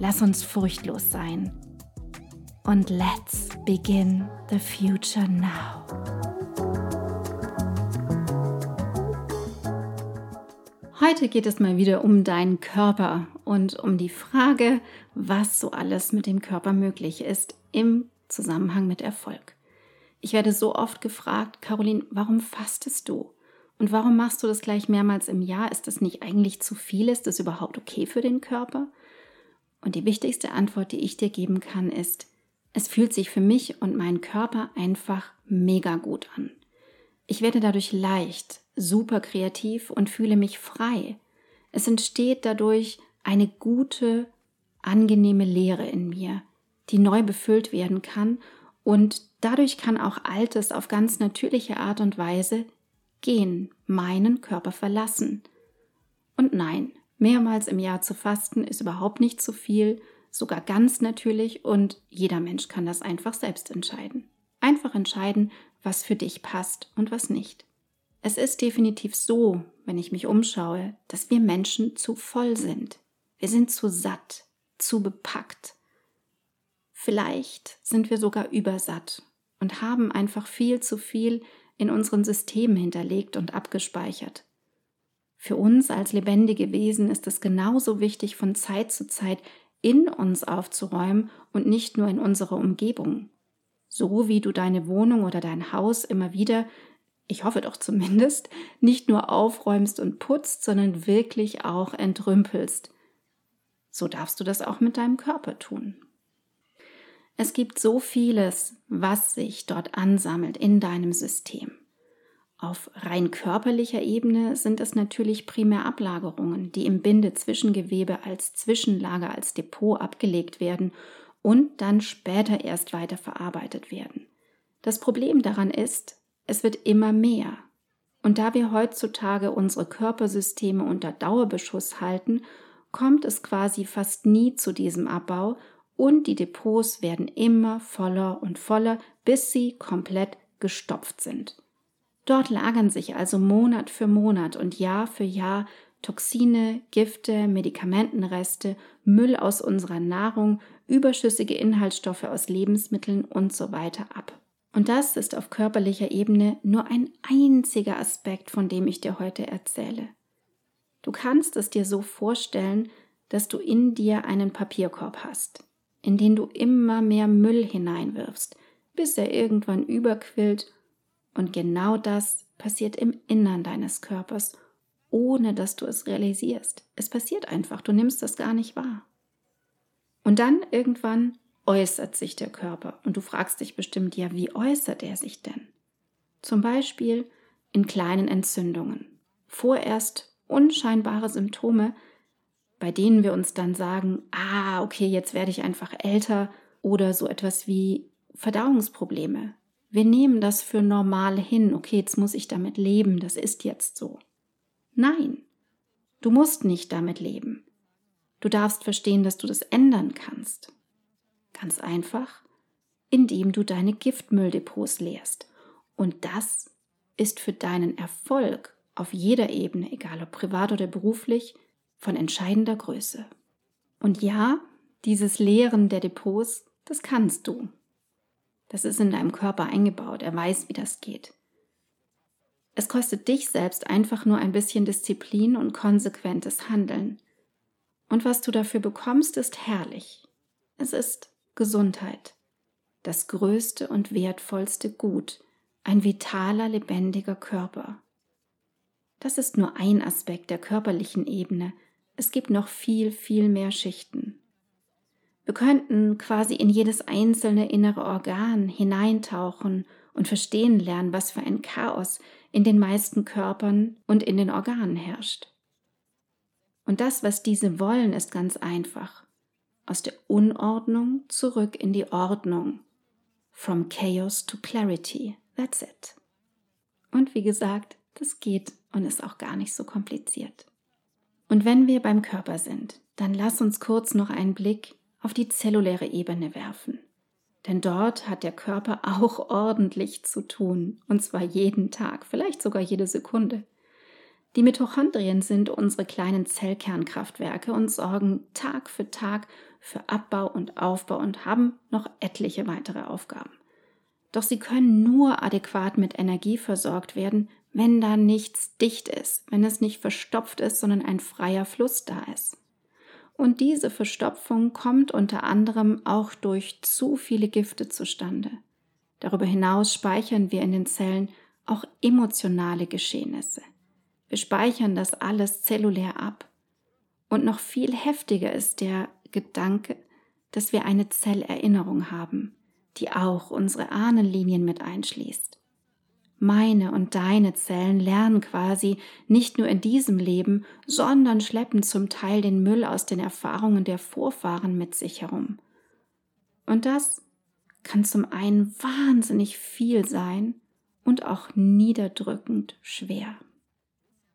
Lass uns furchtlos sein. Und let's begin the future now. Heute geht es mal wieder um deinen Körper und um die Frage, was so alles mit dem Körper möglich ist im Zusammenhang mit Erfolg. Ich werde so oft gefragt, Caroline, warum fastest du? Und warum machst du das gleich mehrmals im Jahr? Ist das nicht eigentlich zu viel? Ist das überhaupt okay für den Körper? Und die wichtigste Antwort, die ich dir geben kann, ist, es fühlt sich für mich und meinen Körper einfach mega gut an. Ich werde dadurch leicht, super kreativ und fühle mich frei. Es entsteht dadurch eine gute, angenehme Leere in mir, die neu befüllt werden kann und dadurch kann auch Altes auf ganz natürliche Art und Weise gehen, meinen Körper verlassen. Und nein, Mehrmals im Jahr zu fasten ist überhaupt nicht zu viel, sogar ganz natürlich und jeder Mensch kann das einfach selbst entscheiden. Einfach entscheiden, was für dich passt und was nicht. Es ist definitiv so, wenn ich mich umschaue, dass wir Menschen zu voll sind. Wir sind zu satt, zu bepackt. Vielleicht sind wir sogar übersatt und haben einfach viel zu viel in unseren Systemen hinterlegt und abgespeichert. Für uns als lebendige Wesen ist es genauso wichtig, von Zeit zu Zeit in uns aufzuräumen und nicht nur in unserer Umgebung. So wie du deine Wohnung oder dein Haus immer wieder, ich hoffe doch zumindest, nicht nur aufräumst und putzt, sondern wirklich auch entrümpelst. So darfst du das auch mit deinem Körper tun. Es gibt so vieles, was sich dort ansammelt in deinem System. Auf rein körperlicher Ebene sind es natürlich primär Ablagerungen, die im Bindezwischengewebe als Zwischenlager, als Depot abgelegt werden und dann später erst weiter verarbeitet werden. Das Problem daran ist, es wird immer mehr. Und da wir heutzutage unsere Körpersysteme unter Dauerbeschuss halten, kommt es quasi fast nie zu diesem Abbau und die Depots werden immer voller und voller, bis sie komplett gestopft sind. Dort lagern sich also Monat für Monat und Jahr für Jahr Toxine, Gifte, Medikamentenreste, Müll aus unserer Nahrung, überschüssige Inhaltsstoffe aus Lebensmitteln und so weiter ab. Und das ist auf körperlicher Ebene nur ein einziger Aspekt, von dem ich dir heute erzähle. Du kannst es dir so vorstellen, dass du in dir einen Papierkorb hast, in den du immer mehr Müll hineinwirfst, bis er irgendwann überquillt und genau das passiert im Innern deines Körpers, ohne dass du es realisierst. Es passiert einfach, du nimmst das gar nicht wahr. Und dann irgendwann äußert sich der Körper und du fragst dich bestimmt, ja, wie äußert er sich denn? Zum Beispiel in kleinen Entzündungen. Vorerst unscheinbare Symptome, bei denen wir uns dann sagen, ah, okay, jetzt werde ich einfach älter oder so etwas wie Verdauungsprobleme, wir nehmen das für normal hin. Okay, jetzt muss ich damit leben. Das ist jetzt so. Nein, du musst nicht damit leben. Du darfst verstehen, dass du das ändern kannst. Ganz einfach, indem du deine Giftmülldepots leerst. Und das ist für deinen Erfolg auf jeder Ebene, egal ob privat oder beruflich, von entscheidender Größe. Und ja, dieses Leeren der Depots, das kannst du. Das ist in deinem Körper eingebaut. Er weiß, wie das geht. Es kostet dich selbst einfach nur ein bisschen Disziplin und konsequentes Handeln. Und was du dafür bekommst, ist herrlich. Es ist Gesundheit. das größte und wertvollste Gut, ein vitaler, lebendiger Körper. Das ist nur ein Aspekt der körperlichen Ebene. Es gibt noch viel, viel mehr Schichten. Wir könnten quasi in jedes einzelne innere Organ hineintauchen und verstehen lernen, was für ein Chaos in den meisten Körpern und in den Organen herrscht. Und das, was diese wollen, ist ganz einfach. Aus der Unordnung zurück in die Ordnung. From chaos to clarity. That's it. Und wie gesagt, das geht und ist auch gar nicht so kompliziert. Und wenn wir beim Körper sind, dann lass uns kurz noch einen Blick auf die zelluläre Ebene werfen. Denn dort hat der Körper auch ordentlich zu tun, und zwar jeden Tag, vielleicht sogar jede Sekunde. Die Mitochondrien sind unsere kleinen Zellkernkraftwerke und sorgen Tag für Tag für Abbau und Aufbau und haben noch etliche weitere Aufgaben. Doch sie können nur adäquat mit Energie versorgt werden, wenn da nichts dicht ist, wenn es nicht verstopft ist, sondern ein freier Fluss da ist. Und diese Verstopfung kommt unter anderem auch durch zu viele Gifte zustande. Darüber hinaus speichern wir in den Zellen auch emotionale Geschehnisse. Wir speichern das alles zellulär ab. Und noch viel heftiger ist der Gedanke, dass wir eine Zellerinnerung haben, die auch unsere Ahnenlinien mit einschließt. Meine und deine Zellen lernen quasi nicht nur in diesem Leben, sondern schleppen zum Teil den Müll aus den Erfahrungen der Vorfahren mit sich herum. Und das kann zum einen wahnsinnig viel sein und auch niederdrückend schwer.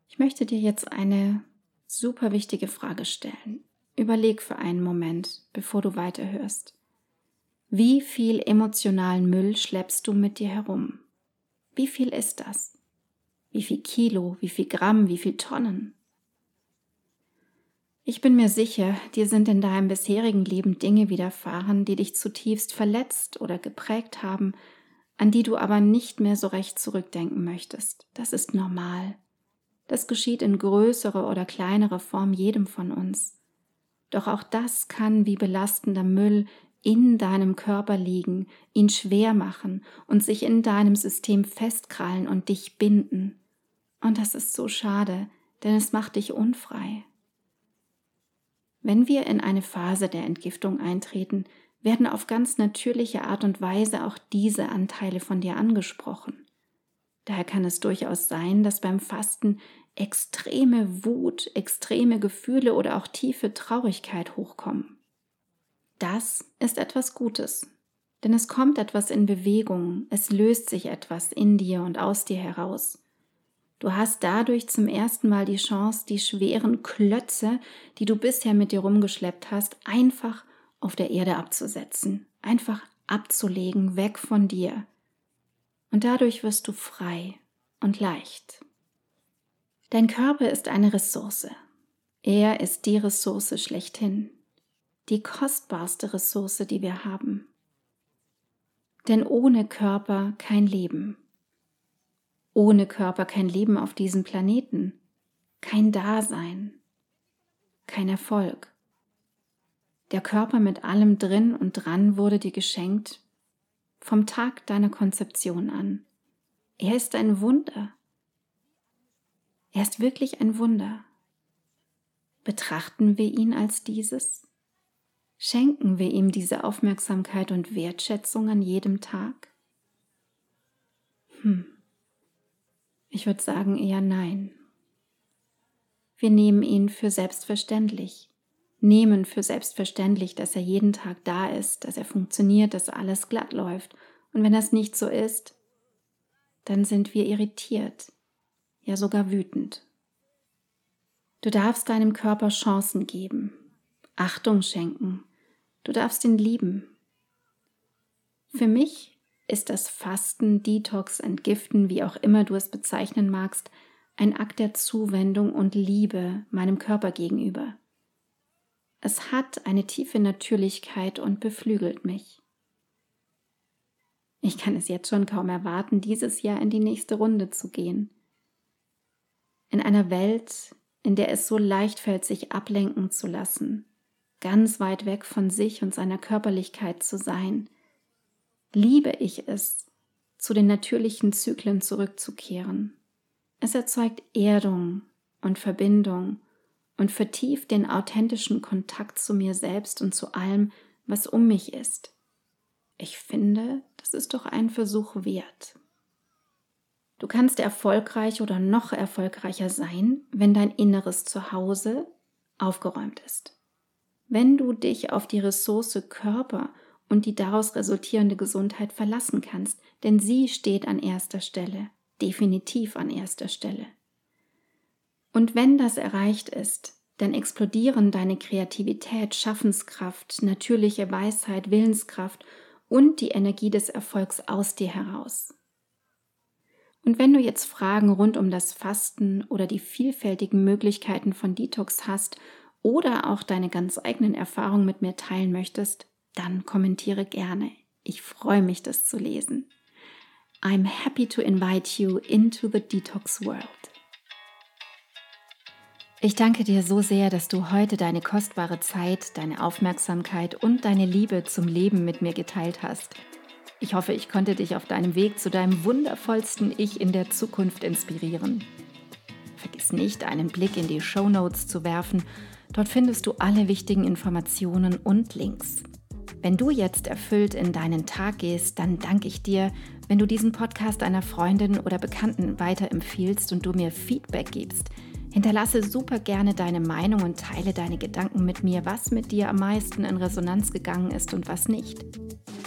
Ich möchte dir jetzt eine super wichtige Frage stellen. Überleg für einen Moment, bevor du weiterhörst. Wie viel emotionalen Müll schleppst du mit dir herum? Wie viel ist das? Wie viel Kilo, wie viel Gramm, wie viel Tonnen? Ich bin mir sicher, dir sind in deinem bisherigen Leben Dinge widerfahren, die dich zutiefst verletzt oder geprägt haben, an die du aber nicht mehr so recht zurückdenken möchtest. Das ist normal. Das geschieht in größerer oder kleinerer Form jedem von uns. Doch auch das kann wie belastender Müll in deinem Körper liegen, ihn schwer machen und sich in deinem System festkrallen und dich binden. Und das ist so schade, denn es macht dich unfrei. Wenn wir in eine Phase der Entgiftung eintreten, werden auf ganz natürliche Art und Weise auch diese Anteile von dir angesprochen. Daher kann es durchaus sein, dass beim Fasten extreme Wut, extreme Gefühle oder auch tiefe Traurigkeit hochkommen. Das ist etwas Gutes, denn es kommt etwas in Bewegung, es löst sich etwas in dir und aus dir heraus. Du hast dadurch zum ersten Mal die Chance, die schweren Klötze, die du bisher mit dir rumgeschleppt hast, einfach auf der Erde abzusetzen, einfach abzulegen, weg von dir. Und dadurch wirst du frei und leicht. Dein Körper ist eine Ressource. Er ist die Ressource schlechthin die kostbarste Ressource, die wir haben. Denn ohne Körper kein Leben. Ohne Körper kein Leben auf diesem Planeten. Kein Dasein. Kein Erfolg. Der Körper mit allem drin und dran wurde dir geschenkt vom Tag deiner Konzeption an. Er ist ein Wunder. Er ist wirklich ein Wunder. Betrachten wir ihn als dieses? Schenken wir ihm diese Aufmerksamkeit und Wertschätzung an jedem Tag? Hm. Ich würde sagen eher nein. Wir nehmen ihn für selbstverständlich, nehmen für selbstverständlich, dass er jeden Tag da ist, dass er funktioniert, dass alles glatt läuft. Und wenn das nicht so ist, dann sind wir irritiert, ja sogar wütend. Du darfst deinem Körper Chancen geben, Achtung schenken, Du darfst ihn lieben. Für mich ist das Fasten, Detox, Entgiften, wie auch immer du es bezeichnen magst, ein Akt der Zuwendung und Liebe meinem Körper gegenüber. Es hat eine tiefe Natürlichkeit und beflügelt mich. Ich kann es jetzt schon kaum erwarten, dieses Jahr in die nächste Runde zu gehen. In einer Welt, in der es so leicht fällt, sich ablenken zu lassen, ganz weit weg von sich und seiner Körperlichkeit zu sein, liebe ich es, zu den natürlichen Zyklen zurückzukehren. Es erzeugt Erdung und Verbindung und vertieft den authentischen Kontakt zu mir selbst und zu allem, was um mich ist. Ich finde, das ist doch ein Versuch wert. Du kannst erfolgreich oder noch erfolgreicher sein, wenn dein inneres Zuhause aufgeräumt ist. Wenn du dich auf die Ressource Körper und die daraus resultierende Gesundheit verlassen kannst, denn sie steht an erster Stelle, definitiv an erster Stelle. Und wenn das erreicht ist, dann explodieren deine Kreativität, Schaffenskraft, natürliche Weisheit, Willenskraft und die Energie des Erfolgs aus dir heraus. Und wenn du jetzt Fragen rund um das Fasten oder die vielfältigen Möglichkeiten von Detox hast oder auch deine ganz eigenen Erfahrungen mit mir teilen möchtest, dann kommentiere gerne. Ich freue mich, das zu lesen. I'm happy to invite you into the Detox World. Ich danke dir so sehr, dass du heute deine kostbare Zeit, deine Aufmerksamkeit und deine Liebe zum Leben mit mir geteilt hast. Ich hoffe, ich konnte dich auf deinem Weg zu deinem wundervollsten Ich in der Zukunft inspirieren. Vergiss nicht, einen Blick in die Show Notes zu werfen. Dort findest du alle wichtigen Informationen und Links. Wenn du jetzt erfüllt in deinen Tag gehst, dann danke ich dir, wenn du diesen Podcast einer Freundin oder Bekannten weiterempfiehlst und du mir Feedback gibst. Hinterlasse super gerne deine Meinung und teile deine Gedanken mit mir, was mit dir am meisten in Resonanz gegangen ist und was nicht.